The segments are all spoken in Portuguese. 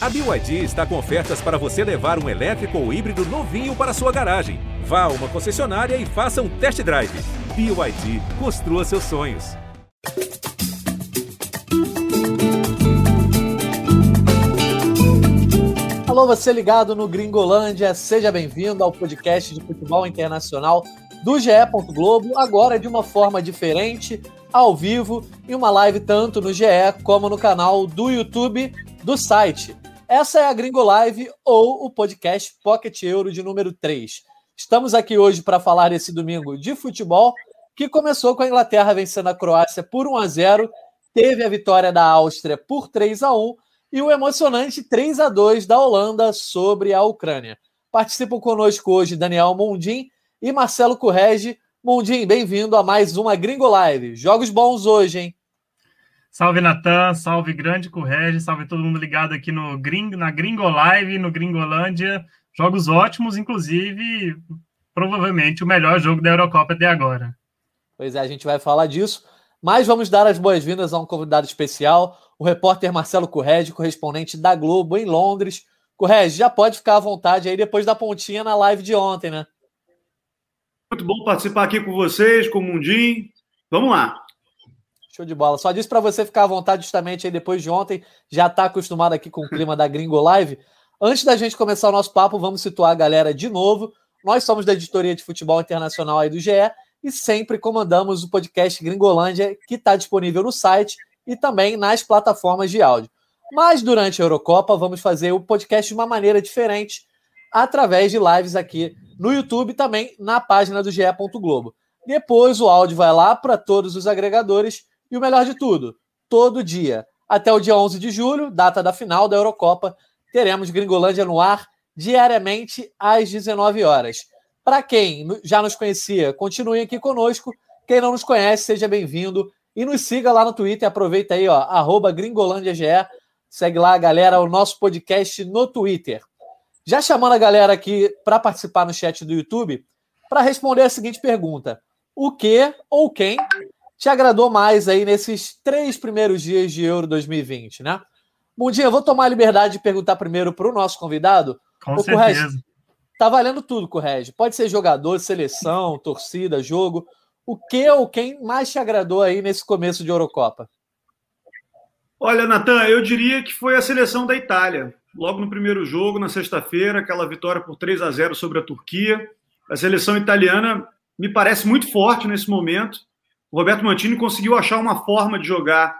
A BYD está com ofertas para você levar um elétrico ou híbrido novinho para sua garagem. Vá a uma concessionária e faça um test drive. BYD, construa seus sonhos. Alô, você ligado no Gringolândia, seja bem-vindo ao podcast de futebol internacional do GE. Globo, agora de uma forma diferente, ao vivo, em uma live tanto no GE como no canal do YouTube do site. Essa é a Gringo Live ou o podcast Pocket Euro de número 3. Estamos aqui hoje para falar esse domingo de futebol, que começou com a Inglaterra vencendo a Croácia por 1 a 0, teve a vitória da Áustria por 3 a 1 e o emocionante 3 a 2 da Holanda sobre a Ucrânia. Participam conosco hoje Daniel Mondim e Marcelo Correge. Mondim, bem-vindo a mais uma Gringo Live. Jogos bons hoje, hein? Salve Natan, salve grande Correge, salve todo mundo ligado aqui no Gring, na Gringo Live, no Gringolândia. Jogos ótimos, inclusive, provavelmente o melhor jogo da Eurocopa até agora. Pois é, a gente vai falar disso, mas vamos dar as boas-vindas a um convidado especial, o repórter Marcelo Correge, correspondente da Globo em Londres. Correge, já pode ficar à vontade aí depois da pontinha na live de ontem, né? Muito bom participar aqui com vocês, com o Mundim. Vamos lá. Show de bola. Só disse para você ficar à vontade justamente aí depois de ontem. Já está acostumado aqui com o clima da Gringo Live. Antes da gente começar o nosso papo, vamos situar a galera de novo. Nós somos da editoria de futebol internacional aí do GE e sempre comandamos o podcast Gringolândia, que está disponível no site e também nas plataformas de áudio. Mas durante a Eurocopa, vamos fazer o podcast de uma maneira diferente, através de lives aqui no YouTube e também na página do GE. Globo. Depois o áudio vai lá para todos os agregadores e o melhor de tudo, todo dia. Até o dia 11 de julho, data da final da Eurocopa, teremos Gringolândia no ar diariamente às 19 horas. Para quem já nos conhecia, continue aqui conosco. Quem não nos conhece, seja bem-vindo e nos siga lá no Twitter. Aproveita aí, ó, arroba GringolândiaGE. Segue lá, galera, o nosso podcast no Twitter. Já chamando a galera aqui para participar no chat do YouTube, para responder a seguinte pergunta: O que ou quem te agradou mais aí nesses três primeiros dias de Euro 2020, né? Mundinho, eu vou tomar a liberdade de perguntar primeiro para o nosso convidado. Com o certeza. Correge, tá valendo tudo, Correge. Pode ser jogador, seleção, torcida, jogo. O que ou quem mais te agradou aí nesse começo de Eurocopa? Olha, Natan, eu diria que foi a seleção da Itália. Logo no primeiro jogo, na sexta-feira, aquela vitória por 3 a 0 sobre a Turquia. A seleção italiana me parece muito forte nesse momento o Roberto Mantini conseguiu achar uma forma de jogar,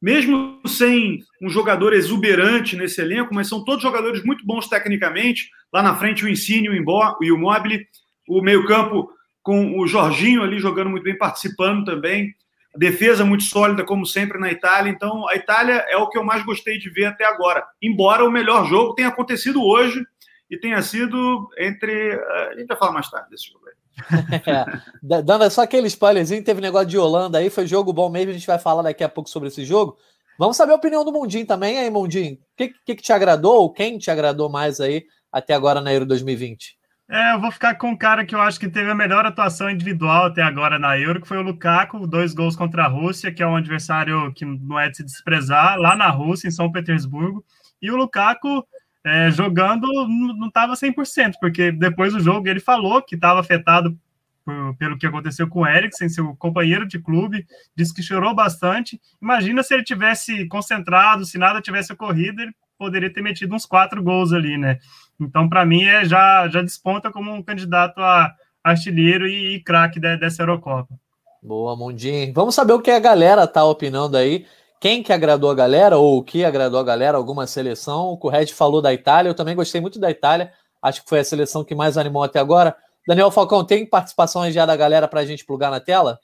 mesmo sem um jogador exuberante nesse elenco, mas são todos jogadores muito bons tecnicamente. Lá na frente, o Insigne e o Immobile, o meio-campo com o Jorginho ali jogando muito bem, participando também. Defesa muito sólida, como sempre, na Itália. Então, a Itália é o que eu mais gostei de ver até agora. Embora o melhor jogo tenha acontecido hoje e tenha sido entre. Eh, a gente vai falar mais tarde desse jogo. é, dando só aquele spoilerzinho, teve negócio de Holanda aí, foi jogo bom mesmo, a gente vai falar daqui a pouco sobre esse jogo. Vamos saber a opinião do Mundinho também, aí, Mundinho. O que, que, que, te agradou, ou quem te agradou mais aí até agora na Euro 2020? É, eu vou ficar com o cara que eu acho que teve a melhor atuação individual até agora na Euro, que foi o Lukaku, dois gols contra a Rússia, que é um adversário que não é de se desprezar, lá na Rússia, em São Petersburgo. E o Lukaku é, jogando não estava 100%, porque depois do jogo ele falou que estava afetado por, pelo que aconteceu com o Eriksen, seu companheiro de clube, disse que chorou bastante. Imagina se ele tivesse concentrado, se nada tivesse ocorrido, ele poderia ter metido uns quatro gols ali, né? Então, para mim, é, já, já desponta como um candidato a artilheiro e, e craque dessa Eurocopa. Boa, Mundinho. Vamos saber o que a galera tá opinando aí quem que agradou a galera ou o que agradou a galera, alguma seleção. O Corred falou da Itália, eu também gostei muito da Itália, acho que foi a seleção que mais animou até agora. Daniel Falcão, tem participação já da galera para a gente plugar na tela?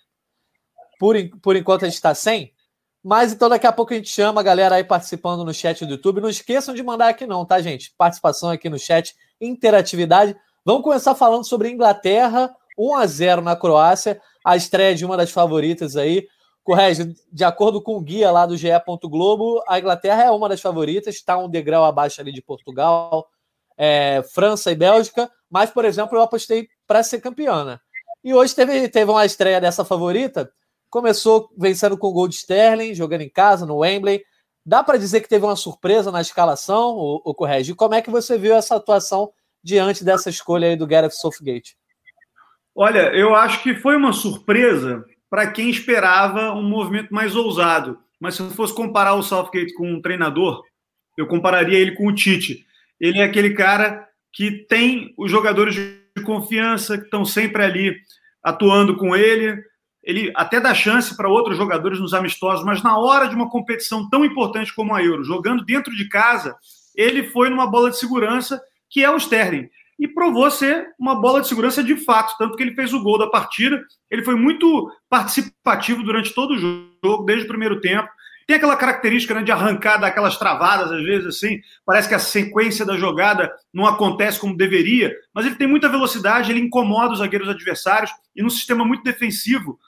Por, por enquanto a gente está sem, mas então daqui a pouco a gente chama a galera aí participando no chat do YouTube. Não esqueçam de mandar aqui não, tá, gente? Participação aqui no chat, interatividade. Vamos começar falando sobre Inglaterra, 1 a 0 na Croácia, a estreia de uma das favoritas aí. Correge, de acordo com o guia lá do GE. Globo, a Inglaterra é uma das favoritas, está um degrau abaixo ali de Portugal, é, França e Bélgica, mas, por exemplo, eu apostei para ser campeã. Né? E hoje teve, teve uma estreia dessa favorita, começou vencendo com o gol de Sterling, jogando em casa, no Wembley. Dá para dizer que teve uma surpresa na escalação, o, o Correge? Como é que você viu essa atuação diante dessa escolha aí do Gareth Southgate? Olha, eu acho que foi uma surpresa para quem esperava um movimento mais ousado. Mas se eu fosse comparar o Southgate com um treinador, eu compararia ele com o Tite. Ele é aquele cara que tem os jogadores de confiança que estão sempre ali atuando com ele. Ele até dá chance para outros jogadores nos amistosos, mas na hora de uma competição tão importante como a Euro, jogando dentro de casa, ele foi numa bola de segurança que é o Sterling. E provou ser uma bola de segurança de fato, tanto que ele fez o gol da partida. Ele foi muito participativo durante todo o jogo, desde o primeiro tempo. Tem aquela característica né, de arrancar daquelas travadas, às vezes, assim. Parece que a sequência da jogada não acontece como deveria, mas ele tem muita velocidade, ele incomoda os zagueiros adversários. E no sistema muito defensivo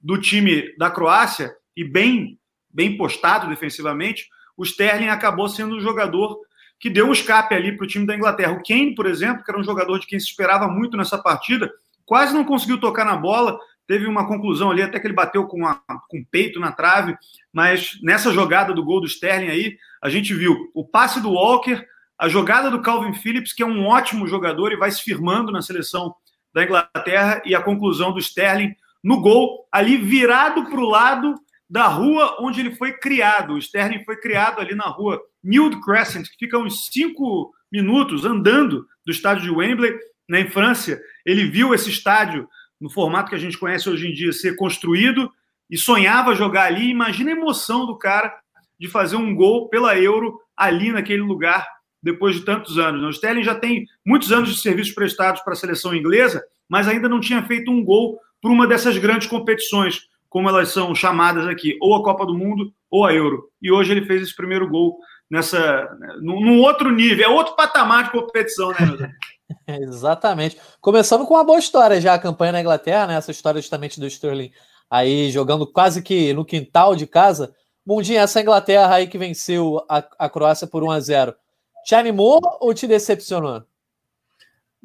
do time da Croácia, e bem, bem postado defensivamente, o Sterling acabou sendo um jogador que deu um escape ali para o time da Inglaterra. O Kane, por exemplo, que era um jogador de quem se esperava muito nessa partida, quase não conseguiu tocar na bola, teve uma conclusão ali, até que ele bateu com, a, com o peito na trave, mas nessa jogada do gol do Sterling aí, a gente viu o passe do Walker, a jogada do Calvin Phillips, que é um ótimo jogador e vai se firmando na seleção da Inglaterra, e a conclusão do Sterling no gol, ali virado para o lado da rua onde ele foi criado. O Sterling foi criado ali na rua Newt Crescent, que fica uns cinco minutos andando do estádio de Wembley, na França. Ele viu esse estádio no formato que a gente conhece hoje em dia, ser construído e sonhava jogar ali. Imagina a emoção do cara de fazer um gol pela Euro ali naquele lugar depois de tantos anos. O Sterling já tem muitos anos de serviços prestados para a seleção inglesa, mas ainda não tinha feito um gol por uma dessas grandes competições, como elas são chamadas aqui, ou a Copa do Mundo ou a Euro. E hoje ele fez esse primeiro gol nessa num, num outro nível, é outro patamar de competição, né, Exatamente. Começando com uma boa história já a campanha na Inglaterra, né? Essa história justamente do Sterling aí jogando quase que no quintal de casa. Mundinho, essa Inglaterra aí que venceu a, a Croácia por 1 a 0 te animou ou te decepcionou?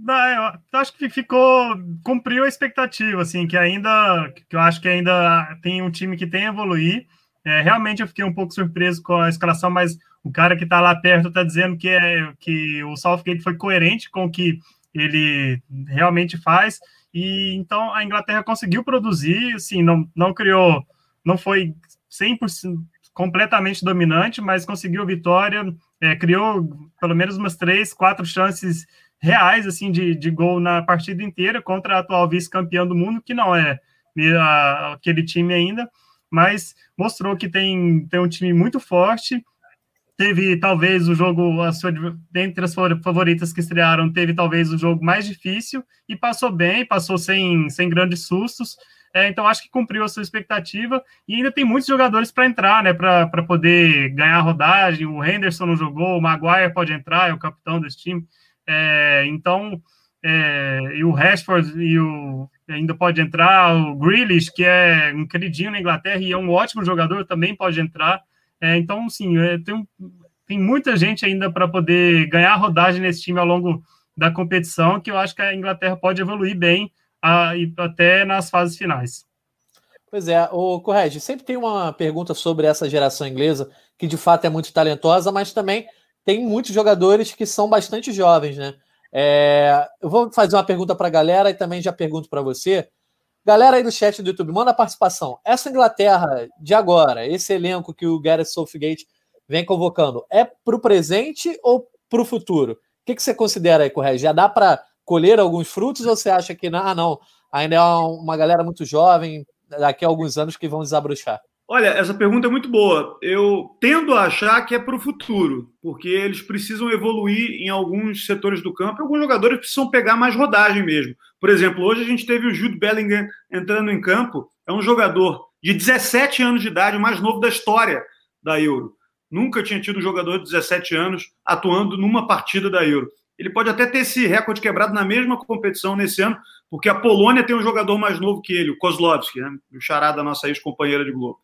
Não, eu acho que ficou cumpriu a expectativa, assim, que ainda que eu acho que ainda tem um time que tem a evoluir. É, realmente eu fiquei um pouco surpreso com a escalação, mas o cara que está lá perto está dizendo que, é, que o Southgate foi coerente com o que ele realmente faz. E então a Inglaterra conseguiu produzir, assim, não, não criou, não foi 100% completamente dominante, mas conseguiu vitória, é, criou pelo menos umas três, quatro chances reais assim de, de gol na partida inteira contra a atual vice-campeã do mundo, que não é aquele time ainda, mas mostrou que tem, tem um time muito forte teve talvez o jogo, a sua, dentre as favoritas que estrearam, teve talvez o jogo mais difícil e passou bem, passou sem, sem grandes sustos. É, então acho que cumpriu a sua expectativa e ainda tem muitos jogadores para entrar, né? Para poder ganhar a rodagem. O Henderson não jogou, o Maguire pode entrar, é o capitão desse time. É, então, é, e o Rashford e o, ainda pode entrar, o Grealish, que é um queridinho na Inglaterra e é um ótimo jogador, também pode entrar. É, então, sim, é, tem, tem muita gente ainda para poder ganhar rodagem nesse time ao longo da competição, que eu acho que a Inglaterra pode evoluir bem a, até nas fases finais. Pois é, o Correge, sempre tem uma pergunta sobre essa geração inglesa, que de fato é muito talentosa, mas também tem muitos jogadores que são bastante jovens, né? É, eu vou fazer uma pergunta para a galera e também já pergunto para você. Galera aí do chat do YouTube, manda a participação. Essa Inglaterra de agora, esse elenco que o Gareth Southgate vem convocando, é para o presente ou para o futuro? O que, que você considera aí, Correia? Já dá para colher alguns frutos ou você acha que ah, não, ainda é uma galera muito jovem, daqui a alguns anos que vão desabrochar? Olha, essa pergunta é muito boa. Eu tendo a achar que é para o futuro, porque eles precisam evoluir em alguns setores do campo, alguns jogadores precisam pegar mais rodagem mesmo. Por exemplo, hoje a gente teve o Jude Bellingham entrando em campo, é um jogador de 17 anos de idade, o mais novo da história da Euro. Nunca tinha tido um jogador de 17 anos atuando numa partida da Euro. Ele pode até ter esse recorde quebrado na mesma competição nesse ano, porque a Polônia tem um jogador mais novo que ele, o Kozlowski, né? o xará da nossa ex-companheira de Globo.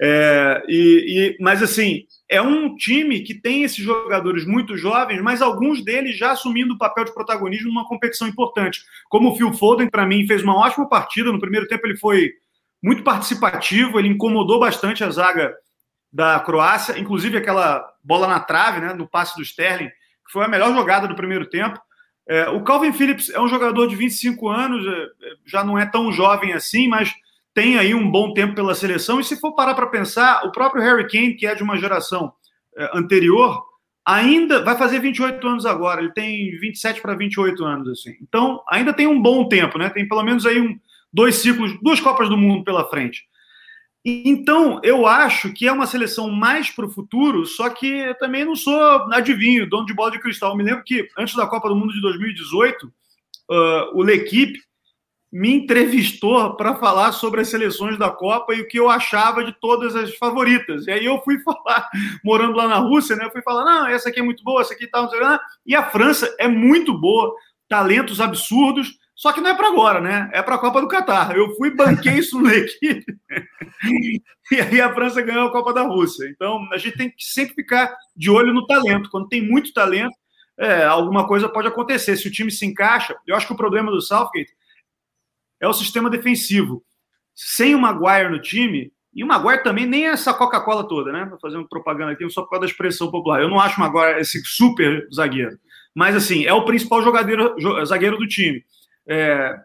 É, e, e, mas, assim, é um time que tem esses jogadores muito jovens, mas alguns deles já assumindo o papel de protagonismo numa competição importante. Como o Phil Foden, para mim, fez uma ótima partida. No primeiro tempo, ele foi muito participativo, ele incomodou bastante a zaga da Croácia, inclusive aquela bola na trave, né, no passe do Sterling, que foi a melhor jogada do primeiro tempo. É, o Calvin Phillips é um jogador de 25 anos, é, já não é tão jovem assim, mas tem aí um bom tempo pela seleção. E se for parar para pensar, o próprio Harry Kane, que é de uma geração é, anterior, ainda vai fazer 28 anos agora. Ele tem 27 para 28 anos, assim. Então, ainda tem um bom tempo, né? Tem pelo menos aí um, dois ciclos, duas Copas do Mundo pela frente. Então, eu acho que é uma seleção mais para o futuro, só que eu também não sou adivinho, dono de bola de cristal. Eu me lembro que antes da Copa do Mundo de 2018, uh, o L'Equipe me entrevistou para falar sobre as seleções da Copa e o que eu achava de todas as favoritas. E aí eu fui falar, morando lá na Rússia, né? Eu fui falar, não, essa aqui é muito boa, essa aqui tá, não sei lá. E a França é muito boa, talentos absurdos. Só que não é para agora, né? É para a Copa do Catar. Eu fui banquei isso na equipe. e aí a França ganhou a Copa da Rússia. Então a gente tem que sempre ficar de olho no talento. Quando tem muito talento, é, alguma coisa pode acontecer. Se o time se encaixa, eu acho que o problema do Southgate é o sistema defensivo. Sem o Maguire no time, e o Maguire também nem é essa Coca-Cola toda, né? Tô fazendo propaganda aqui só por causa da expressão popular. Eu não acho o Maguire esse super zagueiro. Mas, assim, é o principal jogador, zagueiro do time. É,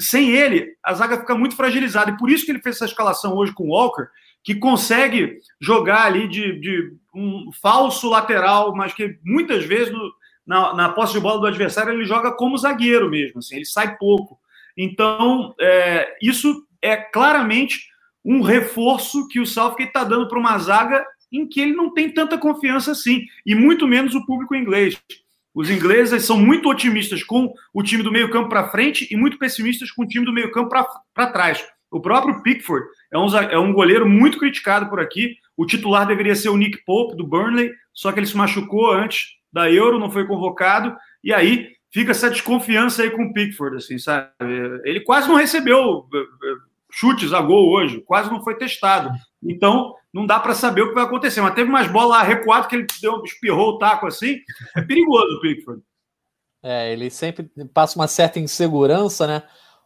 sem ele, a zaga fica muito fragilizada. E por isso que ele fez essa escalação hoje com o Walker, que consegue jogar ali de, de um falso lateral, mas que muitas vezes no, na, na, posse de bola do adversário ele joga como zagueiro mesmo, assim, ele sai pouco. Então, é, isso é claramente um reforço que o Southgate está dando para uma zaga em que ele não tem tanta confiança assim, e muito menos o público inglês. Os ingleses são muito otimistas com o time do meio-campo para frente e muito pessimistas com o time do meio-campo para trás. O próprio Pickford é um, é um goleiro muito criticado por aqui. O titular deveria ser o Nick Pope, do Burnley, só que ele se machucou antes da Euro, não foi convocado. E aí fica essa desconfiança aí com o Pickford, assim, sabe? Ele quase não recebeu chutes a gol hoje, quase não foi testado. Então, não dá para saber o que vai acontecer. Mas teve mais bola recuado que ele deu, espirrou o taco assim. É perigoso o Pickford. É, ele sempre passa uma certa insegurança, né?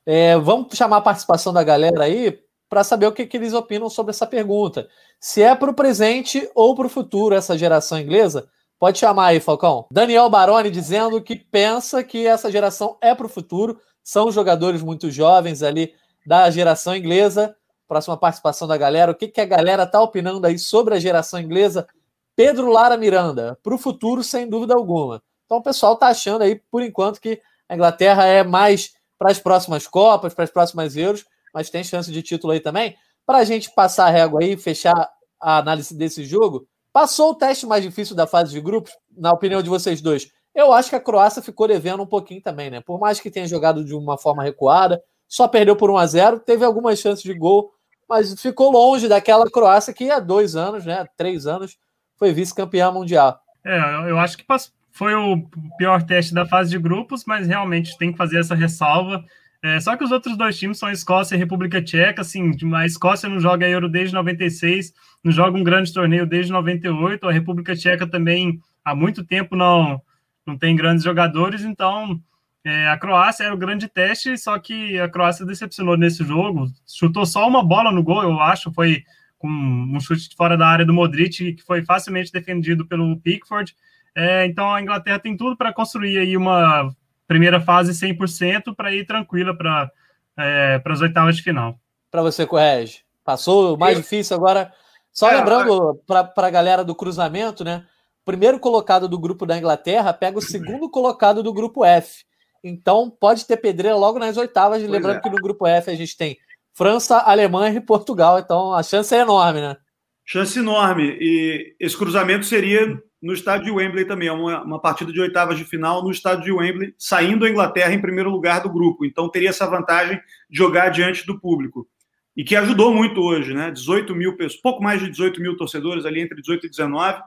É, vamos chamar a participação da galera aí para saber o que, que, eles opinam sobre essa pergunta. Se é para o presente ou para o futuro essa geração inglesa, pode chamar aí, Falcão. Daniel Baroni dizendo que pensa que essa geração é para o futuro, são jogadores muito jovens ali da geração inglesa próxima participação da galera. O que, que a galera tá opinando aí sobre a geração inglesa? Pedro Lara Miranda, para o futuro, sem dúvida alguma. Então o pessoal tá achando aí, por enquanto, que a Inglaterra é mais para as próximas Copas, para as próximas Euros, mas tem chance de título aí também. Para a gente passar a régua aí, fechar a análise desse jogo, passou o teste mais difícil da fase de grupos, na opinião de vocês dois. Eu acho que a Croácia ficou devendo um pouquinho também, né? Por mais que tenha jogado de uma forma recuada, só perdeu por 1 a 0 teve algumas chances de gol, mas ficou longe daquela Croácia que há dois anos, né, três anos, foi vice-campeã mundial. É, eu acho que foi o pior teste da fase de grupos, mas realmente tem que fazer essa ressalva. É, só que os outros dois times são a Escócia e a República Tcheca. Assim, a Escócia não joga Euro desde 96, não joga um grande torneio desde 98. A República Tcheca também há muito tempo não, não tem grandes jogadores, então é, a Croácia era o grande teste, só que a Croácia decepcionou nesse jogo. Chutou só uma bola no gol, eu acho, foi com um chute de fora da área do Modric, que foi facilmente defendido pelo Pickford. É, então a Inglaterra tem tudo para construir aí uma primeira fase 100% para ir tranquila para é, as oitavas de final. Para você, Correge, passou o mais eu... difícil agora. Só é, lembrando para a galera do cruzamento, né? primeiro colocado do grupo da Inglaterra pega o segundo colocado do grupo F. Então pode ter pedreira logo nas oitavas. Pois lembrando é. que no grupo F a gente tem França, Alemanha e Portugal. Então a chance é enorme, né? Chance enorme. E esse cruzamento seria no estádio de Wembley também. É uma, uma partida de oitavas de final no estádio de Wembley, saindo a Inglaterra em primeiro lugar do grupo. Então teria essa vantagem de jogar diante do público. E que ajudou muito hoje, né? 18 mil pessoas, pouco mais de 18 mil torcedores ali entre 18 e 19.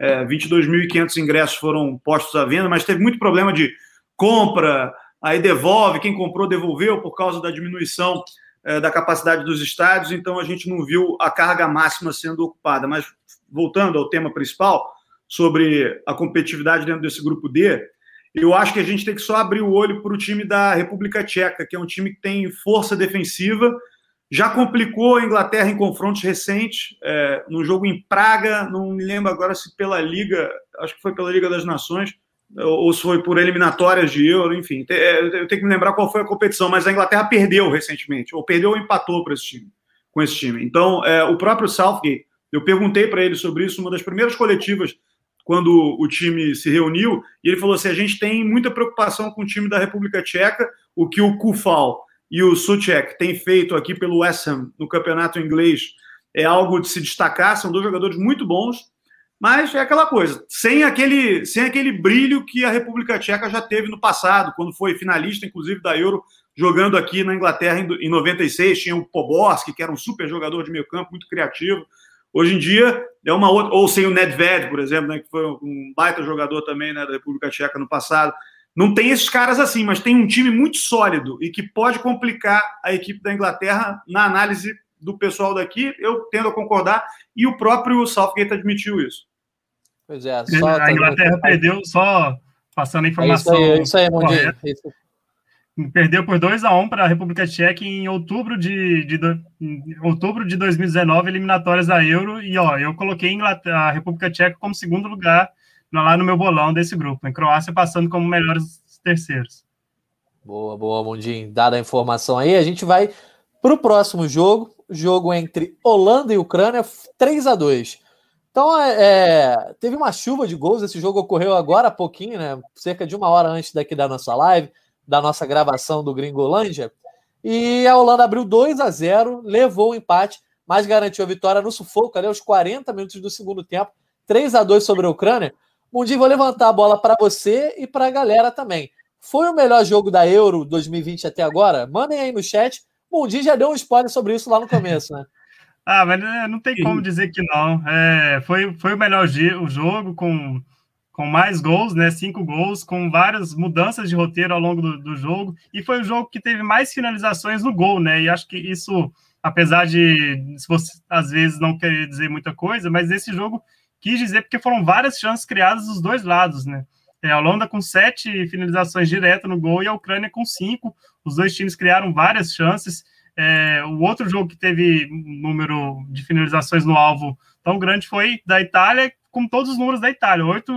É, 22.500 ingressos foram postos à venda, mas teve muito problema de compra, aí devolve, quem comprou devolveu por causa da diminuição é, da capacidade dos estádios, então a gente não viu a carga máxima sendo ocupada. Mas voltando ao tema principal, sobre a competitividade dentro desse grupo D, eu acho que a gente tem que só abrir o olho para o time da República Tcheca, que é um time que tem força defensiva, já complicou a Inglaterra em confrontos recentes, é, num jogo em Praga, não me lembro agora se pela Liga, acho que foi pela Liga das Nações, ou se foi por eliminatórias de Euro, enfim. É, eu tenho que me lembrar qual foi a competição, mas a Inglaterra perdeu recentemente, ou perdeu ou empatou esse time, com esse time. Então, é, o próprio Southgate, eu perguntei para ele sobre isso, uma das primeiras coletivas, quando o time se reuniu, e ele falou assim: a gente tem muita preocupação com o time da República Tcheca, o que o Kufal e o Suchek têm feito aqui pelo West Ham no campeonato inglês é algo de se destacar, são dois jogadores muito bons, mas é aquela coisa, sem aquele, sem aquele brilho que a República Tcheca já teve no passado, quando foi finalista, inclusive, da Euro, jogando aqui na Inglaterra em 96, tinha o Poborski, que era um super jogador de meio campo, muito criativo. Hoje em dia é uma outra, ou sem o Nedved, por exemplo, né, que foi um baita jogador também né, da República Tcheca no passado. Não tem esses caras assim, mas tem um time muito sólido e que pode complicar a equipe da Inglaterra na análise do pessoal daqui. Eu tendo a concordar e o próprio Southgate admitiu isso. Pois é. a Inglaterra perdeu, só passando a informação. É isso aí, é isso aí Isso. Perdeu por 2 a 1 um para a República Tcheca em outubro de, de, de, outubro de 2019, eliminatórias da Euro. E ó, eu coloquei a República Tcheca como segundo lugar lá no meu bolão desse grupo. Em Croácia passando como melhores terceiros. Boa, boa, Mundinho. Dada a informação aí, a gente vai para o próximo jogo. Jogo entre Holanda e Ucrânia, 3 a 2 então, é, é, teve uma chuva de gols. Esse jogo ocorreu agora há pouquinho, né? Cerca de uma hora antes daqui da nossa live, da nossa gravação do Gringolândia. E a Holanda abriu 2 a 0 levou o empate, mas garantiu a vitória no sufoco ali aos 40 minutos do segundo tempo. 3 a 2 sobre a Ucrânia. Mundi, vou levantar a bola para você e para a galera também. Foi o melhor jogo da Euro 2020 até agora? Mandem aí no chat. Mundi já deu um spoiler sobre isso lá no começo, né? Ah, mas é, não tem como dizer que não. É, foi, foi o melhor o jogo com, com mais gols, né? Cinco gols, com várias mudanças de roteiro ao longo do, do jogo. E foi o jogo que teve mais finalizações no gol, né? E acho que isso, apesar de se você às vezes não querer dizer muita coisa, mas esse jogo quis dizer porque foram várias chances criadas dos dois lados, né? É, a Holanda com sete finalizações direto no gol e a Ucrânia com cinco. Os dois times criaram várias chances. É, o outro jogo que teve número de finalizações no alvo tão grande foi da Itália, com todos os números da Itália, oito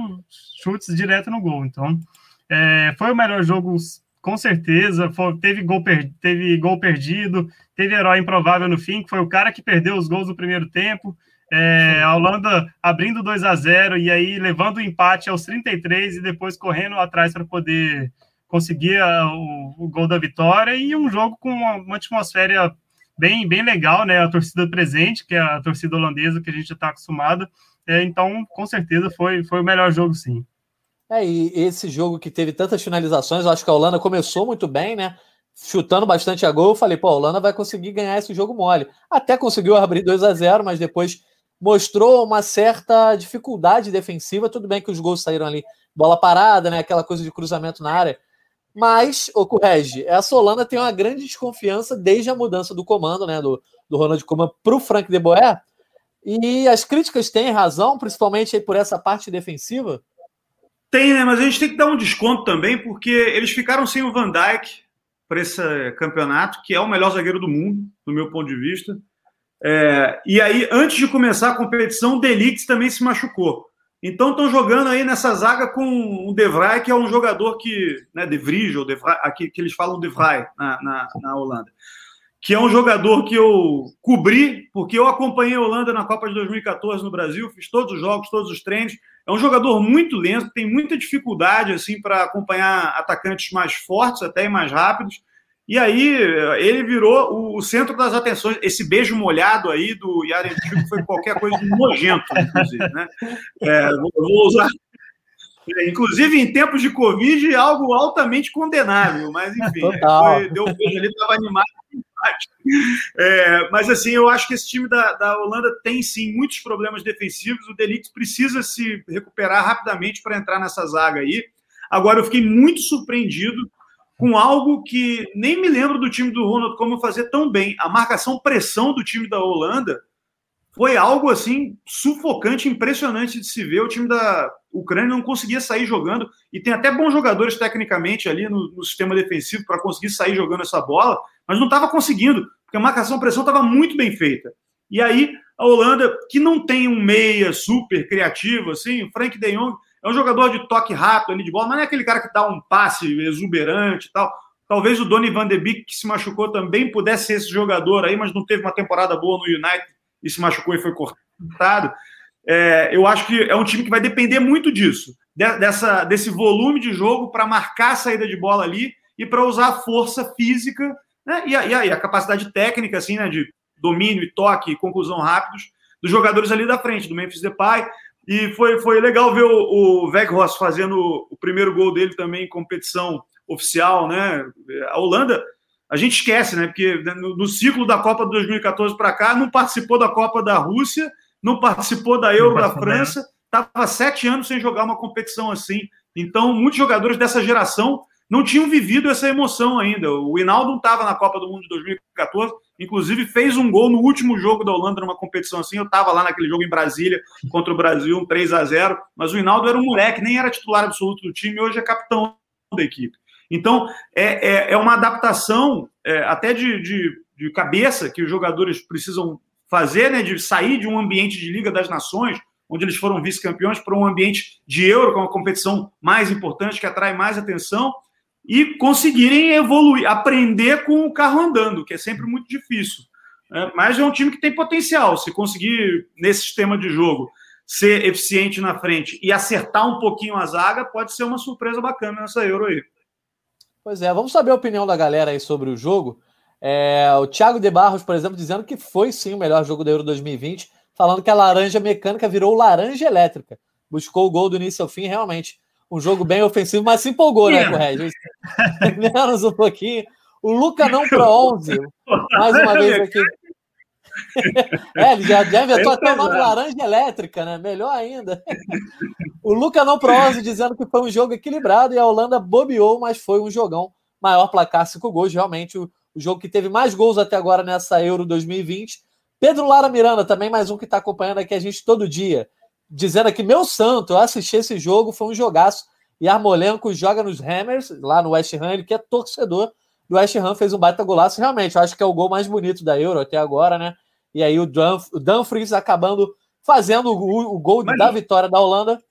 chutes direto no gol. Então, é, foi o melhor jogo, com certeza. Foi, teve, gol per, teve gol perdido, teve herói improvável no fim, que foi o cara que perdeu os gols no primeiro tempo. É, a Holanda abrindo 2 a 0 e aí levando o empate aos 33 e depois correndo atrás para poder conseguia o, o, gol da vitória e um jogo com uma, uma, atmosfera bem, bem legal, né? A torcida presente, que é a torcida holandesa que a gente já está acostumado. É, então, com certeza, foi, foi o melhor jogo, sim. É, e esse jogo que teve tantas finalizações, eu acho que a Holanda começou muito bem, né? Chutando bastante a gol, eu falei, pô, a Holanda vai conseguir ganhar esse jogo mole. Até conseguiu abrir 2 a 0 mas depois mostrou uma certa dificuldade defensiva. Tudo bem que os gols saíram ali, bola parada, né? Aquela coisa de cruzamento na área mas, o Regi, essa Holanda tem uma grande desconfiança desde a mudança do comando, né, do, do Ronald Koeman para o Frank de Boer. E as críticas têm razão, principalmente por essa parte defensiva? Tem, né? Mas a gente tem que dar um desconto também, porque eles ficaram sem o Van Dijk para esse campeonato, que é o melhor zagueiro do mundo, do meu ponto de vista. É, e aí, antes de começar a competição, o Delix também se machucou. Então estão jogando aí nessa zaga com o De Vrij, que é um jogador que, né, De Vrij, ou De Vrij, aqui que eles falam De Vrij na, na, na, Holanda, que é um jogador que eu cobri, porque eu acompanhei a Holanda na Copa de 2014 no Brasil, fiz todos os jogos, todos os treinos. É um jogador muito lento, tem muita dificuldade assim para acompanhar atacantes mais fortes, até e mais rápidos. E aí ele virou o, centro das atenções. Esse beijo molhado aí do Yaremchuk foi qualquer coisa de nojento, inclusive. Né? É, vou usar. É, inclusive, em tempos de Covid, algo altamente condenável, mas enfim, foi, deu um beijo ali, estava animado. É, mas assim, eu acho que esse time da, da Holanda tem sim muitos problemas defensivos. O Delite precisa se recuperar rapidamente para entrar nessa zaga aí. Agora, eu fiquei muito surpreendido com algo que nem me lembro do time do Ronald como fazer tão bem. A marcação pressão do time da Holanda foi algo assim sufocante, impressionante de se ver. O time da Ucrânia não conseguia sair jogando e tem até bons jogadores tecnicamente ali no, no sistema defensivo para conseguir sair jogando essa bola, mas não estava conseguindo porque a marcação-pressão estava muito bem feita. E aí, a Holanda, que não tem um meia super criativo, assim, Frank de Jong é um jogador de toque rápido ali de bola, mas não é aquele cara que dá um passe exuberante e tal. Talvez o Donny van de Beek, que se machucou também, pudesse ser esse jogador aí, mas não teve uma temporada boa no United e se machucou e foi cortado. É, eu acho que é um time que vai depender muito disso, dessa, desse volume de jogo para marcar a saída de bola ali e para usar a força física né, e, a, e, a, e, a, capacidade técnica, assim, né, de domínio e toque e conclusão rápidos dos jogadores ali da frente, do Memphis Depay. E foi, foi legal ver o, o Weghorst fazendo o primeiro gol dele também em competição oficial, né? A Holanda, a gente esquece, né? Porque no, no ciclo da Copa de 2014 para cá, não participou da Copa da Rússia, não participou da Euro da França, estava sete anos sem jogar uma competição assim. Então, muitos jogadores dessa geração não tinham vivido essa emoção ainda. O Hinaldo não estava na Copa do Mundo de 2014, inclusive fez um gol no último jogo da Holanda numa competição assim. Eu estava lá naquele jogo em Brasília contra o Brasil, um 3 a 0 mas o Hinaldo era um moleque, nem era titular absoluto do time, hoje é capitão da equipe. Então, é, é, é uma adaptação é, até de, de, de cabeça que os jogadores precisam fazer, né, de sair de um ambiente de Liga das Nações, onde eles foram vice-campeões, para um ambiente de Euro, que é uma competição mais importante, que atrai mais atenção, e conseguirem evoluir, aprender com o carro andando, que é sempre muito difícil. Né? Mas é um time que tem potencial. Se conseguir, nesse sistema de jogo, ser eficiente na frente e acertar um pouquinho a zaga, pode ser uma surpresa bacana nessa Euro aí. Pois é, vamos saber a opinião da galera aí sobre o jogo. É, o Thiago de Barros, por exemplo, dizendo que foi sim o melhor jogo da Euro 2020, falando que a laranja mecânica virou laranja elétrica. Buscou o gol do início ao fim, realmente um jogo bem ofensivo, mas se empolgou, né, com o Regis? Menos um pouquinho. O Luca não pro 11, mais uma vez aqui. é, ele já, já inventou até o nome laranja elétrica, né? Melhor ainda. o Luca não pro 11 dizendo que foi um jogo equilibrado e a Holanda bobeou, mas foi um jogão. Maior placar, cinco gols, realmente o, o jogo que teve mais gols até agora nessa Euro 2020. Pedro Lara Miranda, também mais um que está acompanhando aqui a gente todo dia dizendo aqui, meu santo, eu assisti esse jogo, foi um jogaço. E Armolenko joga nos Hammers, lá no West Ham, ele que é torcedor do West Ham, fez um baita golaço. Realmente, eu acho que é o gol mais bonito da Euro até agora, né? E aí o, Dumf o Dumfries acabando fazendo o, o gol Mas, da vitória da Holanda.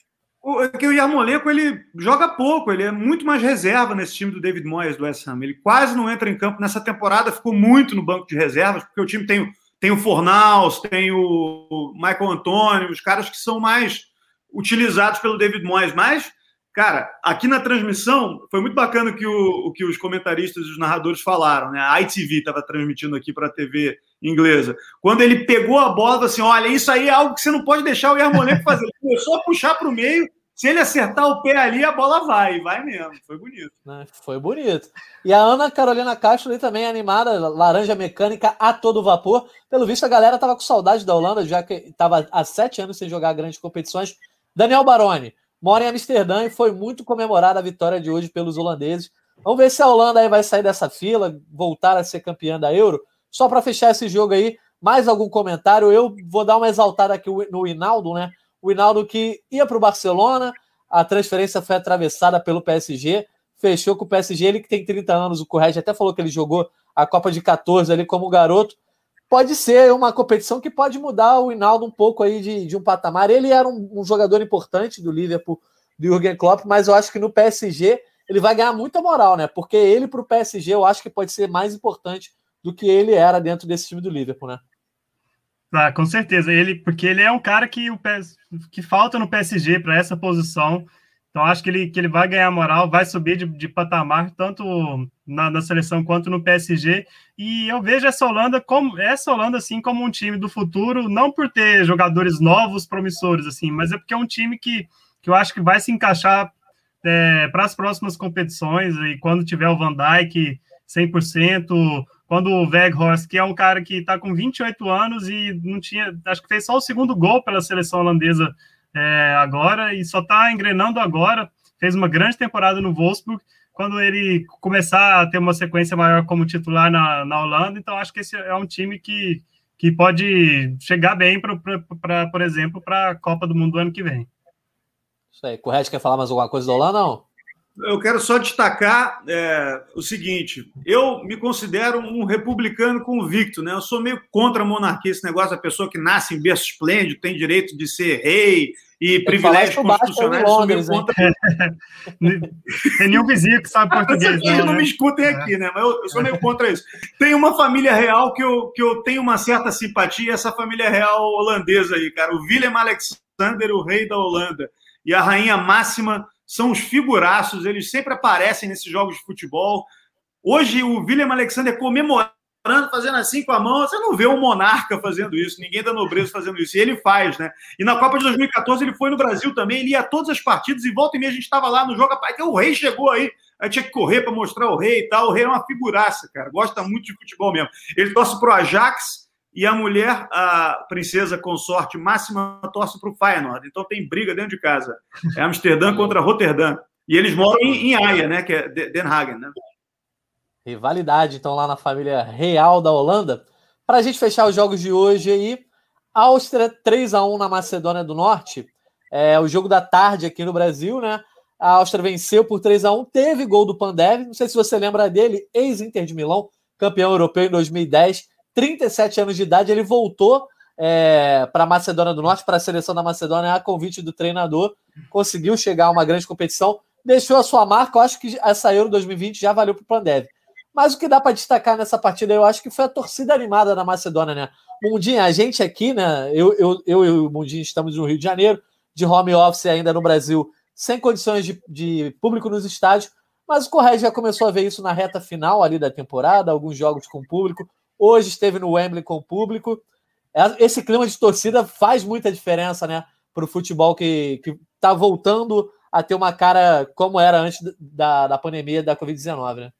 O, é que o Yarmolenko, ele joga pouco, ele é muito mais reserva nesse time do David Moyes, do West Ham. Ele quase não entra em campo nessa temporada, ficou muito no banco de reservas, porque o time tem tem o Fornaus, tem o Michael Antônio, os caras que são mais utilizados pelo David Moyes. Mas, cara, aqui na transmissão foi muito bacana que o, o que os comentaristas e os narradores falaram, né? A ITV estava transmitindo aqui para a TV inglesa. Quando ele pegou a bola, assim: olha, isso aí é algo que você não pode deixar o Yarmolenko fazer. Ele começou a puxar para o meio se ele acertar o pé ali, a bola vai, vai mesmo. Foi bonito. Né, foi bonito. E a Ana Carolina Castro ali também animada, laranja mecânica a todo vapor. Pelo visto, a galera tava com saudade da Holanda, já que estava há sete anos sem jogar grandes competições. Daniel Baroni mora em Amsterdã e foi muito comemorada a vitória de hoje pelos holandeses. Vamos ver se a Holanda aí vai sair dessa fila, voltar a ser campeã da Euro. Só para fechar esse jogo aí, mais algum comentário? Eu vou dar uma exaltada aqui no Hinaldo, né? O Hinaldo que ia para o Barcelona, a transferência foi atravessada pelo PSG, fechou com o PSG, ele que tem 30 anos, o Correia até falou que ele jogou a Copa de 14 ali como garoto. Pode ser uma competição que pode mudar o Hinaldo um pouco aí de, de um patamar. Ele era um, um jogador importante do Liverpool, do Jürgen Klopp, mas eu acho que no PSG ele vai ganhar muita moral, né? Porque ele para o PSG eu acho que pode ser mais importante do que ele era dentro desse time do Liverpool, né? Ah, com certeza. Ele, porque ele é um cara que, o PS, que falta no PSG para essa posição. Então, acho que ele, que ele vai ganhar moral, vai subir de, de patamar, tanto na, na, seleção quanto no PSG. E eu vejo essa Holanda como essa Holanda assim como um time do futuro, não por ter jogadores novos, promissores, assim, mas é porque é um time que, que eu acho que vai se encaixar é, para as próximas competições. E quando tiver o Van Dijk 100%, quando o Weghorst, que é um cara que está com 28 anos e não tinha, acho que fez só o segundo gol pela seleção holandesa é, agora e só está engrenando agora, fez uma grande temporada no Wolfsburg, quando ele começar a ter uma sequência maior como titular na, na Holanda, então acho que esse é um time que, que pode chegar bem, pra, pra, pra por exemplo, para a Copa do Mundo do ano que vem. Isso aí. Correto, quer falar mais alguma coisa da Holanda, não? Eu quero só destacar é, o seguinte: eu me considero um republicano convicto, né? Eu sou meio contra a monarquia, esse negócio da pessoa que nasce em berço esplêndido, tem direito de ser rei e privilégios constitucionais. Eu sou meio contra. tem nenhum vizinho que sabe português. Não, não né? me escutem aqui, né? Mas eu, eu, sou meio contra isso. Tem uma família real que eu, que eu tenho uma certa simpatia, essa família real holandesa aí, cara. O Willem Alexander, o rei da Holanda, e a rainha máxima são os figuraços, eles sempre aparecem nesses jogos de futebol. Hoje o William Alexander comemorando, fazendo assim com a mão, você não vê um monarca fazendo isso, ninguém da nobreza fazendo isso, e ele faz, né? E na Copa de 2014 ele foi no Brasil também, ele ia todas as partidas, e volta e meia a gente estava lá no jogo, que o rei chegou aí, aí tinha que correr para mostrar o rei e tal, o rei é uma figuraça, cara, gosta muito de futebol mesmo. Ele torce pro Ajax, e a mulher, a princesa consorte máxima, torce para o Feyenoord. Então tem briga dentro de casa. É Amsterdã contra Roterdã. E eles moram em, em Haia, né? Que é Den Hagen, né? Rivalidade, então, lá na família real da Holanda. Para a gente fechar os jogos de hoje aí, Áustria 3 a 1 na Macedônia do Norte. É o jogo da tarde aqui no Brasil, né? A Áustria venceu por 3 a 1 teve gol do Pandev. Não sei se você lembra dele, ex-Inter de Milão, campeão europeu em 2010 37 anos de idade, ele voltou é, para a Macedônia do Norte, para a seleção da Macedônia, a convite do treinador, conseguiu chegar a uma grande competição, deixou a sua marca. Eu acho que essa Euro 2020 já valeu para o Pandev. Mas o que dá para destacar nessa partida, eu acho que foi a torcida animada da Macedônia, né? Mundinho, a gente aqui, né? Eu, eu, eu e o Mundinho estamos no Rio de Janeiro, de home office ainda no Brasil, sem condições de, de público nos estádios, mas o Correia já começou a ver isso na reta final ali da temporada, alguns jogos com público. Hoje esteve no Wembley com o público. É, esse clima de torcida faz muita diferença, né? Para o futebol que está voltando a ter uma cara como era antes da, da pandemia da Covid-19, né?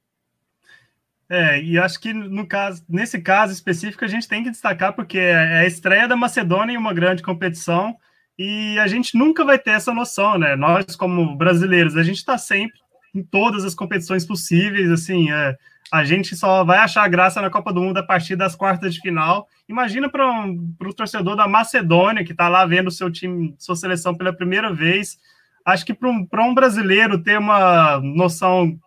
É, e acho que no caso, nesse caso específico a gente tem que destacar porque é a estreia da Macedônia em uma grande competição e a gente nunca vai ter essa noção, né? Nós como brasileiros, a gente está sempre em todas as competições possíveis, assim, é, a gente só vai achar graça na Copa do Mundo a partir das quartas de final. Imagina para o torcedor da Macedônia, que está lá vendo seu time, sua seleção pela primeira vez. Acho que para um, um brasileiro ter uma noção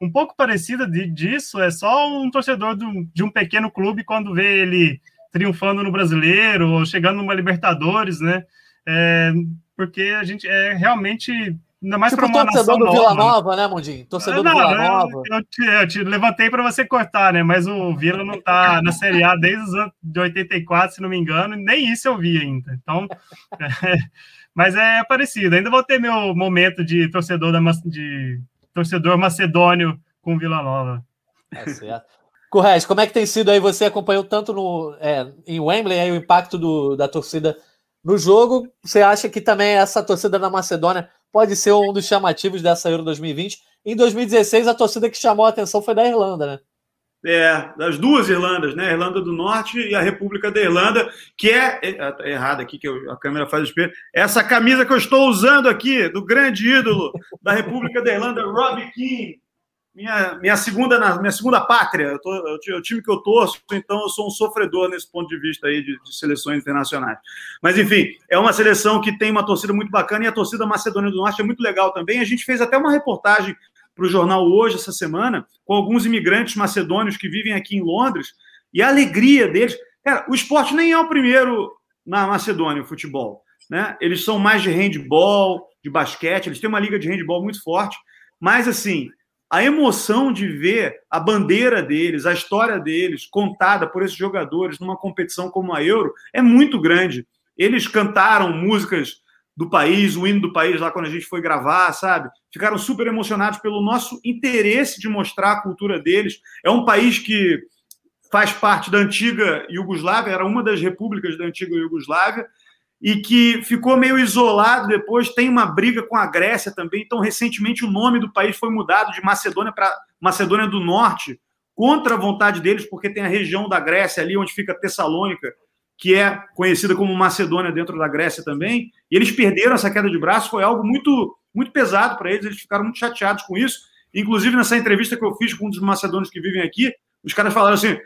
um pouco parecida de, disso é só um torcedor do, de um pequeno clube quando vê ele triunfando no brasileiro ou chegando numa Libertadores, né? É, porque a gente é realmente Ainda mais tipo para uma torcedor do Vila Nova, né, Mundinho? Torcedor não, do Vila Nova. Eu, te, eu te levantei para você cortar, né? Mas o Vila não está na Série A desde os anos de 84, se não me engano, nem isso eu vi ainda. Então, é, mas é parecido. Ainda vou ter meu momento de torcedor da de torcedor macedônio com Vila Nova. É certo. Correto. Como é que tem sido aí? Você acompanhou tanto no, é, em Wembley aí, o impacto do, da torcida no jogo. Você acha que também essa torcida da Macedônia pode ser um dos chamativos dessa Euro 2020. Em 2016, a torcida que chamou a atenção foi da Irlanda, né? É, das duas Irlandas, né? A Irlanda do Norte e a República da Irlanda, que é, é, é errado aqui que eu, a câmera faz o espelho. Essa camisa que eu estou usando aqui, do grande ídolo da República da Irlanda, Robbie Keane, minha, minha, segunda, minha segunda pátria, tô, é o time que eu torço, então eu sou um sofredor nesse ponto de vista aí de, de, seleções internacionais. Mas, enfim, é uma seleção que tem uma torcida muito bacana e a torcida Macedônia do Norte é muito legal também. A gente fez até uma reportagem para o jornal hoje, essa semana, com alguns imigrantes macedônios que vivem aqui em Londres e a alegria deles. Cara, o esporte nem é o primeiro na Macedônia, o futebol. Né? Eles são mais de handball, de basquete, eles têm uma liga de handball muito forte, mas assim a emoção de ver a bandeira deles, a história deles contada por esses jogadores numa competição como a Euro é muito grande. Eles cantaram músicas do país, o hino do país lá quando a gente foi gravar, sabe? Ficaram super emocionados pelo nosso interesse de mostrar a cultura deles. É um país que faz parte da antiga Iugoslávia, era uma das repúblicas da antiga Iugoslávia, e que ficou meio isolado depois. Tem uma briga com a Grécia também. Então, recentemente, o nome do país foi mudado de Macedônia para Macedônia do Norte, contra a vontade deles, porque tem a região da Grécia ali onde fica Tessalônica, que é conhecida como Macedônia dentro da Grécia também. E eles perderam essa queda de braço. Foi algo muito, muito pesado para eles. Eles ficaram muito chateados com isso. Inclusive, nessa entrevista que eu fiz com um dos macedônios que vivem aqui, os caras falaram assim: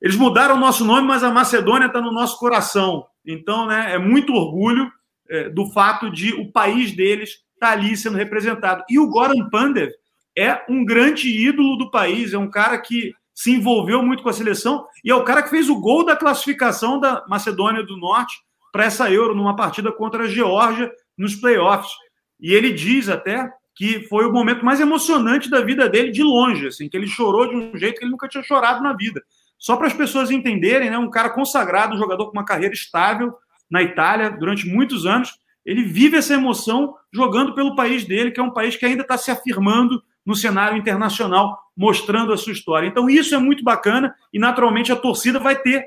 eles mudaram o nosso nome, mas a Macedônia está no nosso coração. Então, né, é muito orgulho é, do fato de o país deles estar tá ali sendo representado. E o Goran Pandev é um grande ídolo do país, é um cara que se envolveu muito com a seleção e é o cara que fez o gol da classificação da Macedônia do Norte para essa Euro numa partida contra a Geórgia nos playoffs. E ele diz até que foi o momento mais emocionante da vida dele de longe, assim, que ele chorou de um jeito que ele nunca tinha chorado na vida. Só para as pessoas entenderem, né, um cara consagrado, um jogador com uma carreira estável na Itália durante muitos anos, ele vive essa emoção jogando pelo país dele, que é um país que ainda está se afirmando no cenário internacional, mostrando a sua história. Então, isso é muito bacana e, naturalmente, a torcida vai ter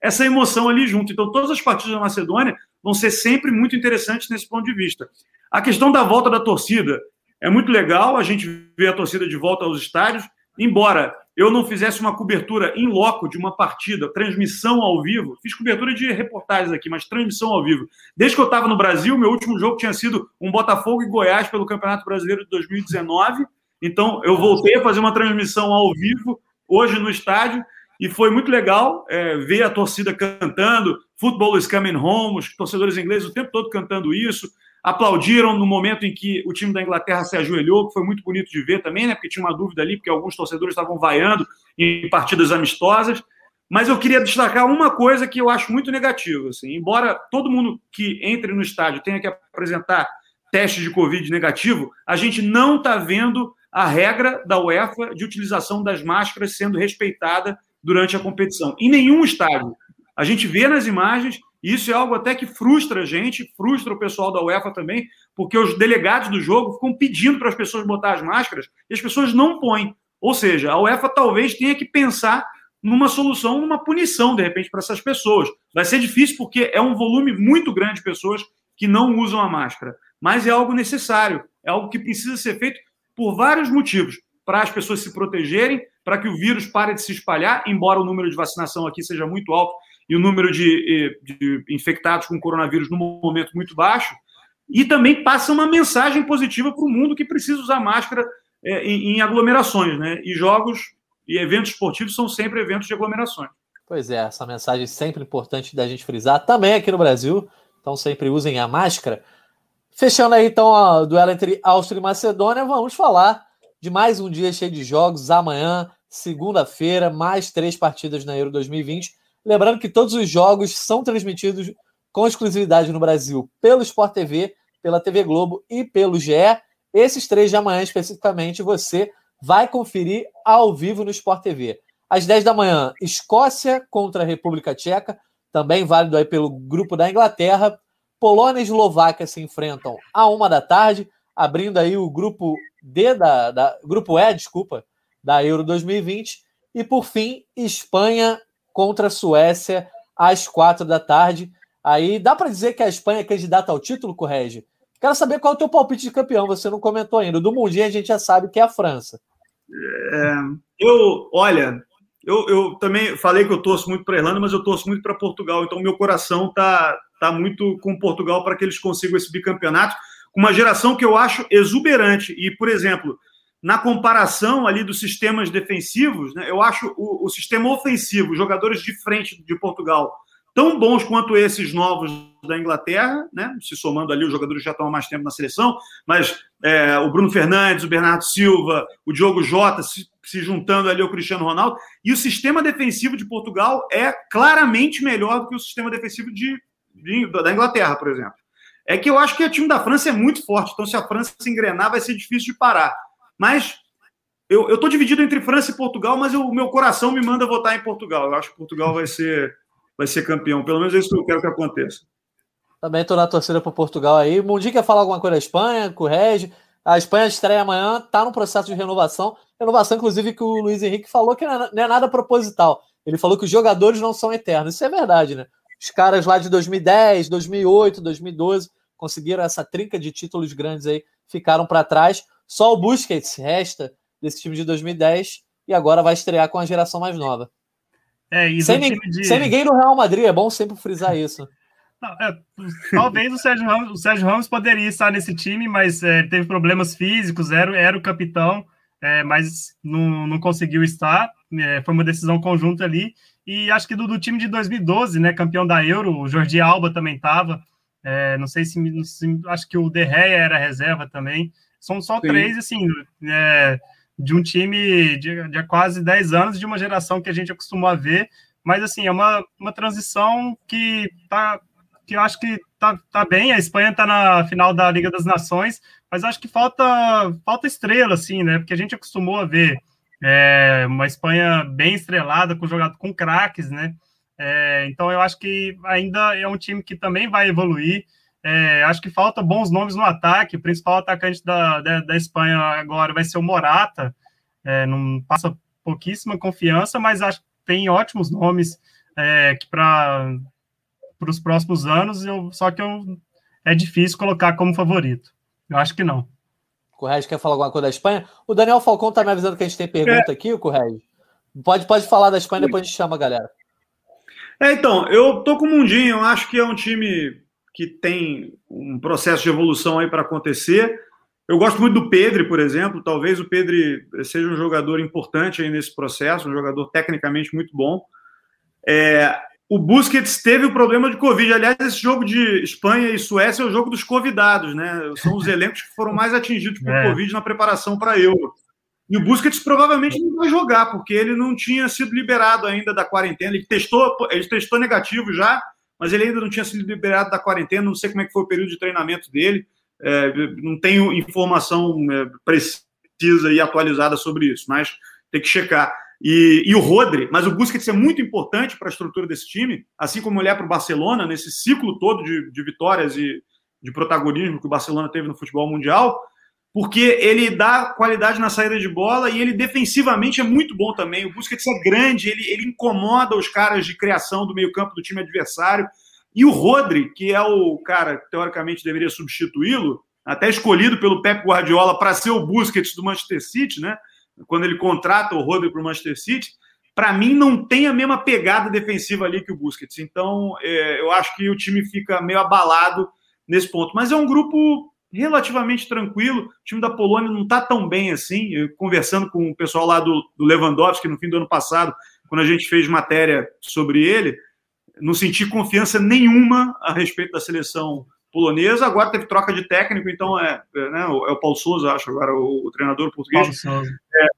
essa emoção ali junto. Então, todas as partidas da Macedônia vão ser sempre muito interessantes nesse ponto de vista. A questão da volta da torcida é muito legal, a gente vê a torcida de volta aos estádios, embora eu não fizesse uma cobertura em loco de uma partida, transmissão ao vivo, fiz cobertura de reportagens aqui, mas transmissão ao vivo. Desde que eu estava no Brasil, meu último jogo tinha sido um Botafogo e Goiás pelo Campeonato Brasileiro de 2019, então, eu voltei a fazer uma transmissão ao vivo hoje no estádio e foi muito legal é, ver a torcida cantando Football is coming home, os torcedores ingleses o tempo todo cantando isso. Aplaudiram no momento em que o time da Inglaterra se ajoelhou, que foi muito bonito de ver também, né? Porque tinha uma dúvida ali, porque alguns torcedores estavam vaiando em partidas amistosas. Mas eu queria destacar uma coisa que eu acho muito negativa. Assim, embora todo mundo que entre no estádio tenha que apresentar teste de Covid negativo, a gente não está vendo a regra da UEFA de utilização das máscaras sendo respeitada durante a competição. Em nenhum estádio. A gente vê nas imagens, isso é algo até que frustra a gente, frustra o pessoal da UEFA também, porque os delegados do jogo ficam pedindo para as pessoas botar as máscaras e as pessoas não põem. Ou seja, a UEFA talvez tenha que pensar numa solução, numa punição, de repente, para essas pessoas. Vai ser difícil porque é um volume muito grande de pessoas que não usam a máscara. Mas é algo necessário, é algo que precisa ser feito por vários motivos. Para as pessoas se protegerem, para que o vírus pare de se espalhar, embora o número de vacinação aqui seja muito alto e o número de, de infectados com coronavírus no momento muito baixo, e também passa uma mensagem positiva para o mundo que precisa usar máscara é, em, em, aglomerações, né? E jogos e eventos esportivos são sempre eventos de aglomerações. Pois é, essa mensagem sempre importante da gente frisar, também aqui no Brasil, então sempre usem a máscara. Fechando aí então o duelo entre Áustria e Macedônia, vamos falar de mais um dia cheio de jogos. Amanhã, segunda-feira, mais três partidas na Euro 2020. Lembrando que todos os jogos são transmitidos com exclusividade no Brasil pelo Sport TV, pela TV Globo e pelo GE. Esses três de amanhã, especificamente, você vai conferir ao vivo no Sport TV. Às 10 da manhã, Escócia contra a República Tcheca, também válido aí pelo grupo da Inglaterra. Polônia e Eslováquia se enfrentam a uma da tarde, abrindo aí o grupo D da, da grupo E, desculpa, da Euro 2020. E por fim, Espanha contra a Suécia às quatro da tarde. Aí dá para dizer que a Espanha é candidata ao título, Correge? Quero saber qual é o teu palpite de campeão, você não comentou ainda. Do Mundinho a gente já sabe que é a França. É, eu, olha, eu, eu também falei que eu torço muito para a Irlanda, mas eu torço muito para Portugal, então meu coração tá está muito com Portugal para que eles consigam esse bicampeonato, com uma geração que eu acho exuberante. E, por exemplo, na comparação ali dos sistemas defensivos, né, eu acho o, o sistema ofensivo, jogadores de frente de Portugal, tão bons quanto esses novos da Inglaterra, né? Se somando ali, os jogadores já estão há mais tempo na seleção, mas é, o Bruno Fernandes, o Bernardo Silva, o Diogo Jota se, se, juntando ali ao Cristiano Ronaldo. E o sistema defensivo de Portugal é claramente melhor do que o sistema defensivo de da Inglaterra, por exemplo. É que eu acho que o time da França é muito forte, então se a França se engrenar, vai ser difícil de parar. Mas eu estou dividido entre França e Portugal, mas o meu coração me manda votar em Portugal. Eu acho que Portugal vai ser, vai ser campeão. Pelo menos é isso que eu quero que aconteça. Também estou na torcida para Portugal aí. Mundi quer falar alguma coisa da Espanha, com o? A Espanha estreia amanhã, está no processo de renovação. Renovação, inclusive, que o Luiz Henrique falou que não é nada proposital. Ele falou que os jogadores não são eternos. Isso é verdade, né? Os caras lá de 2010, 2008, 2012 conseguiram essa trinca de títulos grandes aí, ficaram para trás. Só o Busquets resta desse time de 2010 e agora vai estrear com a geração mais nova. É, sem, de... sem, ninguém no Real Madrid, é bom sempre frisar isso. Não, é, talvez o Sérgio, Ramos, o Sérgio Ramos poderia estar nesse time, mas é, teve problemas físicos, era, era o capitão, é, mas não, não conseguiu estar. É, foi uma decisão conjunta ali. E acho que do, do, time de 2012, né, campeão da Euro, o Jordi Alba também estava. É, não sei se, se, acho que o De Gea era reserva também. São só Sim. três, assim, é, de um time de, de quase 10 anos, de uma geração que a gente acostumou a ver, mas assim, é uma, uma transição que tá que eu acho que tá, tá bem. A Espanha tá na final da Liga das Nações, mas acho que falta falta estrela, assim, né? Porque a gente acostumou a ver é, uma Espanha bem estrelada, com jogado com craques, né? É, então eu acho que ainda é um time que também vai evoluir. É, acho que falta bons nomes no ataque. O principal atacante da, da, da Espanha agora vai ser o Morata. É, não passa pouquíssima confiança, mas acho que tem ótimos nomes é, que para para os próximos anos, eu, só que eu, é difícil colocar como favorito. Eu acho que não. Correio quer falar alguma coisa da Espanha? O Daniel Falcão está me avisando que a gente tem pergunta é. aqui, o Correio. Pode, pode falar da Espanha, depois a gente chama a galera. É, então, eu tô com o Mundinho, eu acho que é um time que tem um processo de evolução aí para acontecer. Eu gosto muito do Pedro, por exemplo. Talvez o Pedro seja um jogador importante aí nesse processo, um jogador tecnicamente muito bom. É, o Busquets teve o problema de Covid. Aliás, esse jogo de Espanha e Suécia é o jogo dos convidados, né? São os elencos que foram mais atingidos por é. Covid na preparação para Euro. E o Busquets provavelmente não vai jogar, porque ele não tinha sido liberado ainda da quarentena. Ele testou, ele testou negativo já, mas ele ainda não tinha sido liberado da quarentena. Não sei como é que foi o período de treinamento dele. É, não tenho informação é, precisa e atualizada sobre isso, mas tem que checar. E, e, o Rodri, mas o Busquets é muito importante para a estrutura desse time, assim como olhar para o Barcelona, nesse ciclo todo de, de, vitórias e de protagonismo que o Barcelona teve no futebol mundial, porque ele dá qualidade na saída de bola e ele defensivamente é muito bom também. O Busquets é grande, ele, ele incomoda os caras de criação do meio-campo do time adversário. E o Rodri, que é o cara que teoricamente deveria substituí-lo, até escolhido pelo Pep Guardiola para ser o Busquets do Manchester City, né? quando ele contrata o Rodri para o Manchester City, para mim não tem a mesma pegada defensiva ali que o Busquets. Então, é, eu acho que o time fica meio abalado nesse ponto. Mas é um grupo relativamente tranquilo. O time da Polônia não está tão bem assim. Eu, conversando com o pessoal lá do, do Lewandowski no fim do ano passado, quando a gente fez matéria sobre ele, não senti confiança nenhuma a respeito da seleção polonesa, agora teve troca de técnico, então é, é, né, é o Paulo Souza, acho, agora o, o treinador português. É,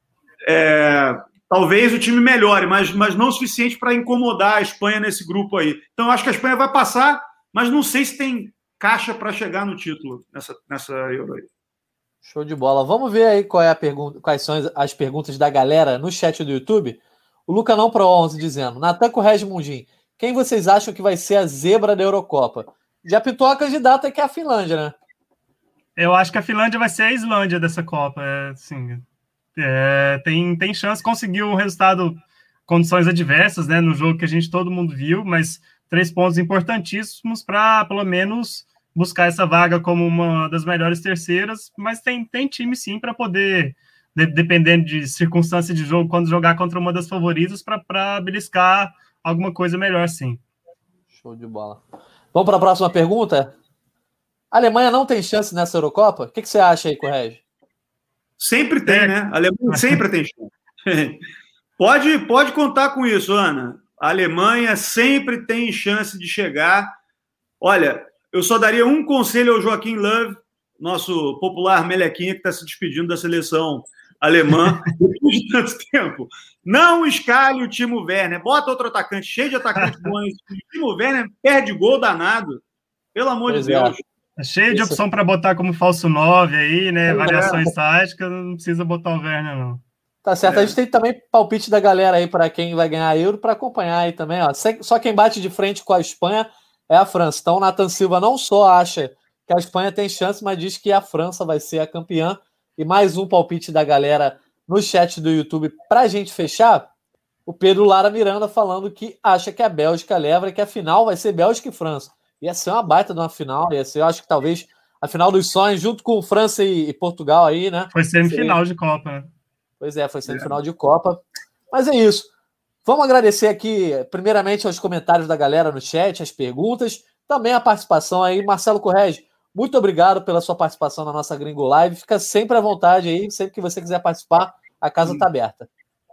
é, talvez o time melhore, mas, mas não o suficiente para incomodar a Espanha nesse grupo aí. Então eu acho que a Espanha vai passar, mas não sei se tem caixa para chegar no título nessa, nessa Euro aí. Show de bola. Vamos ver aí qual é a pergunta, quais são as perguntas da galera no chat do YouTube. O Luca não pro 11 dizendo: Natan Correge Mundim, quem vocês acham que vai ser a zebra da Eurocopa? Já pintou a candidata que é a Finlândia, né? Eu acho que a Finlândia vai ser a Islândia dessa Copa. É, assim, é, tem, tem chance, conseguiu um resultado, condições adversas, né? No jogo que a gente todo mundo viu, mas três pontos importantíssimos para, pelo menos, buscar essa vaga como uma das melhores terceiras. Mas tem, tem time sim para poder, de, dependendo de circunstância de jogo, quando jogar contra uma das favoritas, para beliscar alguma coisa melhor, sim. Show de bola. Vamos para a próxima pergunta? A Alemanha não tem chance nessa Eurocopa? O que, que você acha aí, Correge? Sempre tem, né? A Alemanha sempre tem chance. pode, pode contar com isso, Ana. A Alemanha sempre tem chance de chegar. Olha, eu só daria um conselho ao Joaquim Love, nosso popular melequinha que está se despedindo da seleção alemã depois de tanto tempo. Não escalhe o Timo Werner. Bota outro atacante cheio de atacantes bons. O Timo Werner perde gol danado. Pelo amor pois de Deus. É. cheio de opção para botar como falso 9 aí, né? Variações é. táticas, não precisa botar o Werner, não. Tá certo. É. A gente tem também palpite da galera aí para quem vai ganhar euro para acompanhar aí também. Ó. Só quem bate de frente com a Espanha é a França. Então o Nathan Silva não só acha que a Espanha tem chance, mas diz que a França vai ser a campeã. E mais um palpite da galera no chat do YouTube para a gente fechar. O Pedro Lara Miranda falando que acha que a Bélgica leva e que a final vai ser Bélgica e França. Ia ser uma baita de uma final, ia ser, eu acho que talvez a final dos sonhos, junto com França e, Portugal aí, né? Foi semifinal Seria... de Copa, né? Pois é, foi semifinal é. de Copa. Mas é isso. Vamos agradecer aqui, primeiramente, aos comentários da galera no chat, as perguntas, também a participação aí. Marcelo Correge, muito obrigado pela sua participação na nossa Gringo Live. Fica sempre à vontade aí, sempre que você quiser participar, a casa está aberta.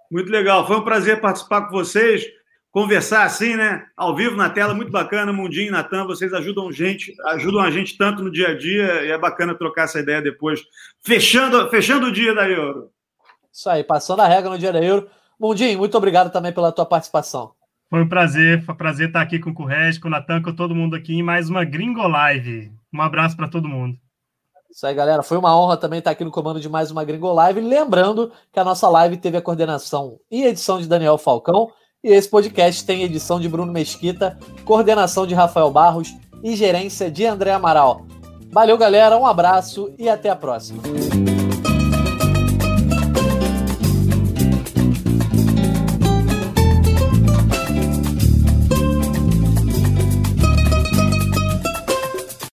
Muito legal, foi um prazer participar com vocês. conversar assim, né? Ao vivo na tela, muito bacana. Mundinho e Natan, vocês ajudam gente, ajudam a gente tanto no dia a dia e é bacana trocar essa ideia depois. Fechando, fechando o dia da Euro. Isso aí, passando a regra no dia da Euro. Mundinho, muito obrigado também pela tua participação. Foi um prazer, foi um prazer estar aqui com o Curres, com o Natan, com todo mundo aqui em mais uma Gringo Live. Um abraço para todo mundo. Isso aí, galera. Foi uma honra também estar aqui no comando de mais uma Gringo Live. Lembrando que a nossa live teve a coordenação e edição de Daniel Falcão. E esse podcast tem edição de Bruno Mesquita, coordenação de Rafael Barros e gerência de André Amaral. Valeu, galera. Um abraço e até a próxima.